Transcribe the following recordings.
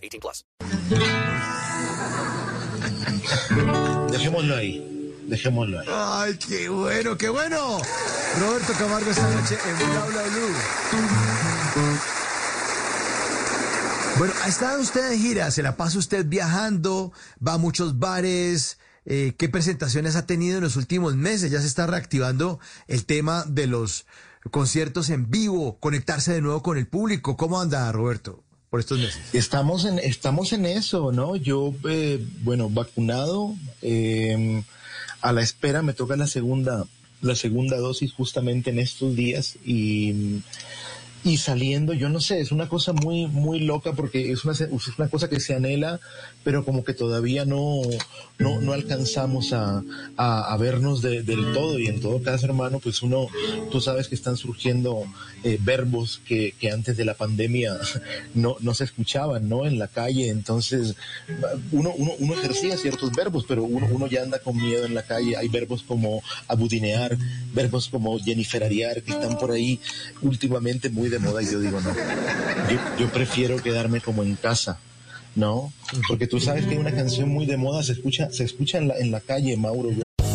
18 plus. Dejémoslo ahí. Dejémoslo ahí. Ay, qué bueno, qué bueno. Roberto Camargo esta noche en Bla Bla Blue. Bueno, ha estado usted de gira, se la pasa usted viajando, va a muchos bares. Eh, ¿Qué presentaciones ha tenido en los últimos meses? Ya se está reactivando el tema de los conciertos en vivo, conectarse de nuevo con el público. ¿Cómo anda, Roberto, por estos meses? Estamos en, estamos en eso, ¿no? Yo, eh, bueno, vacunado, eh, a la espera, me toca la segunda, la segunda dosis justamente en estos días y y saliendo, yo no sé, es una cosa muy, muy loca porque es una, es una cosa que se anhela, pero como que todavía no, no, no alcanzamos a, a, a vernos de, del todo. Y en todo caso, hermano, pues uno, tú sabes que están surgiendo eh, verbos que, que antes de la pandemia no, no se escuchaban, ¿no? En la calle. Entonces, uno, uno, uno ejercía ciertos verbos, pero uno, uno ya anda con miedo en la calle. Hay verbos como abudinear, verbos como jenniferariar, que están por ahí últimamente muy de moda y yo digo, no, yo, yo, prefiero quedarme como en casa, ¿no? Porque tú sabes que hay una canción muy de moda, se escucha, se escucha en la, en la calle, Mauro.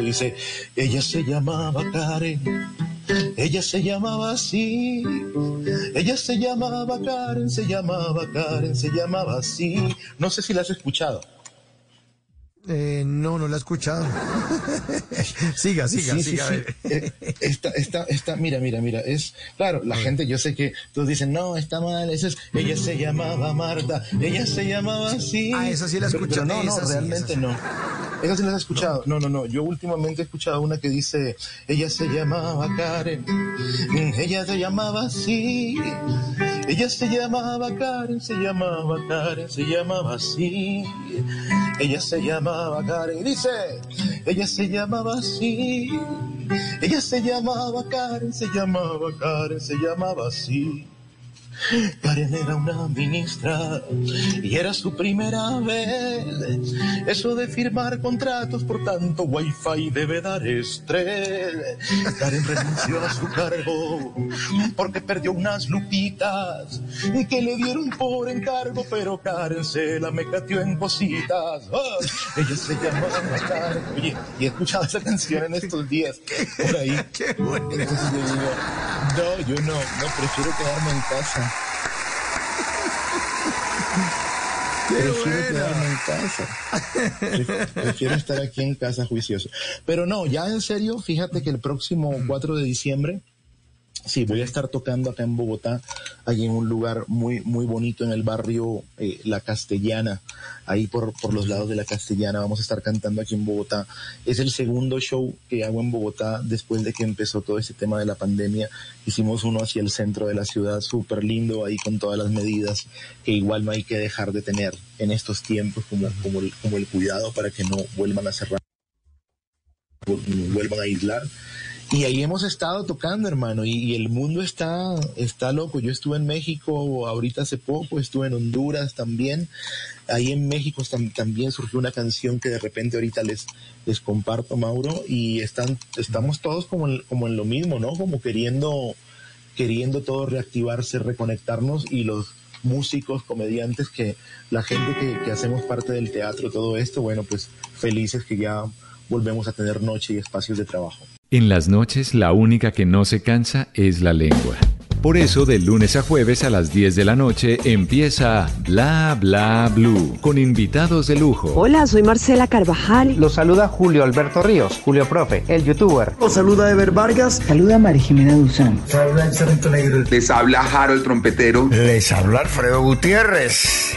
Dice, ella se llamaba Karen, ella se llamaba así, ella se llamaba Karen, se llamaba Karen, se llamaba así. No sé si la has escuchado. Eh, no, no la he escuchado. siga, siga, Sí, sí, siga. sí. Eh, Esta, esta, esta, mira, mira, mira, es, claro, la gente, yo sé que todos dicen, no, está mal, eso es, ella se llamaba Marta, ella se llamaba así. Ah, esa sí la escucho, pero No, no, sí, realmente sí. no. Esa sí la has escuchado. No, no, no. Yo últimamente he escuchado una que dice, ella se llamaba Karen, ella se llamaba así. Ella se llamaba Karen, se llamaba Karen, se llamaba así. Ella se llamaba Karen, dice, ella se llamaba así. Ella se llamaba Karen, se llamaba Karen, se llamaba así. Karen era una ministra y era su primera vez. Eso de firmar contratos por tanto wifi debe dar estrés. Karen renunció a su cargo porque perdió unas lupitas que le dieron por encargo, pero Karen se la mecateó en cositas. Ah, ella se llamaba Karen. Oye, y he escuchado esa canción en estos días por ahí. Qué bueno. Entonces yo digo, no, yo no, no, prefiero quedarme en casa. Prefiero quedarme en casa. Pref- Prefiero estar aquí en casa juicioso. Pero no, ya en serio, fíjate que el próximo 4 de diciembre, sí, voy a estar tocando acá en Bogotá, allí en un lugar muy, muy bonito en el barrio eh, La Castellana, ahí por, por los lados de La Castellana, vamos a estar cantando aquí en Bogotá. Es el segundo show que hago en Bogotá después de que empezó todo ese tema de la pandemia. Hicimos uno hacia el centro de la ciudad, súper lindo, ahí con todas las medidas que igual no hay que dejar de tener en estos tiempos, como, como, el, como el cuidado para que no vuelvan a cerrar, vuelvan a aislar. Y ahí hemos estado tocando, hermano, y, el mundo está, está loco. Yo estuve en México ahorita hace poco, estuve en Honduras también. Ahí en México tam- también surgió una canción que de repente ahorita les, les comparto, Mauro, y están, estamos todos como en, como en lo mismo, ¿no? Como queriendo, queriendo todo reactivarse, reconectarnos y los músicos, comediantes, que la gente que, que hacemos parte del teatro, todo esto, bueno, pues felices que ya volvemos a tener noche y espacios de trabajo. En las noches la única que no se cansa es la lengua. Por eso, de lunes a jueves a las 10 de la noche empieza Bla Bla Blue con invitados de lujo. Hola, soy Marcela Carvajal. Los saluda Julio Alberto Ríos, Julio Profe, el youtuber. Los saluda Ever Vargas. Saluda María Jimena Duzán. Saluda el Negro. Les habla Harold Trompetero. Les habla Alfredo Gutiérrez.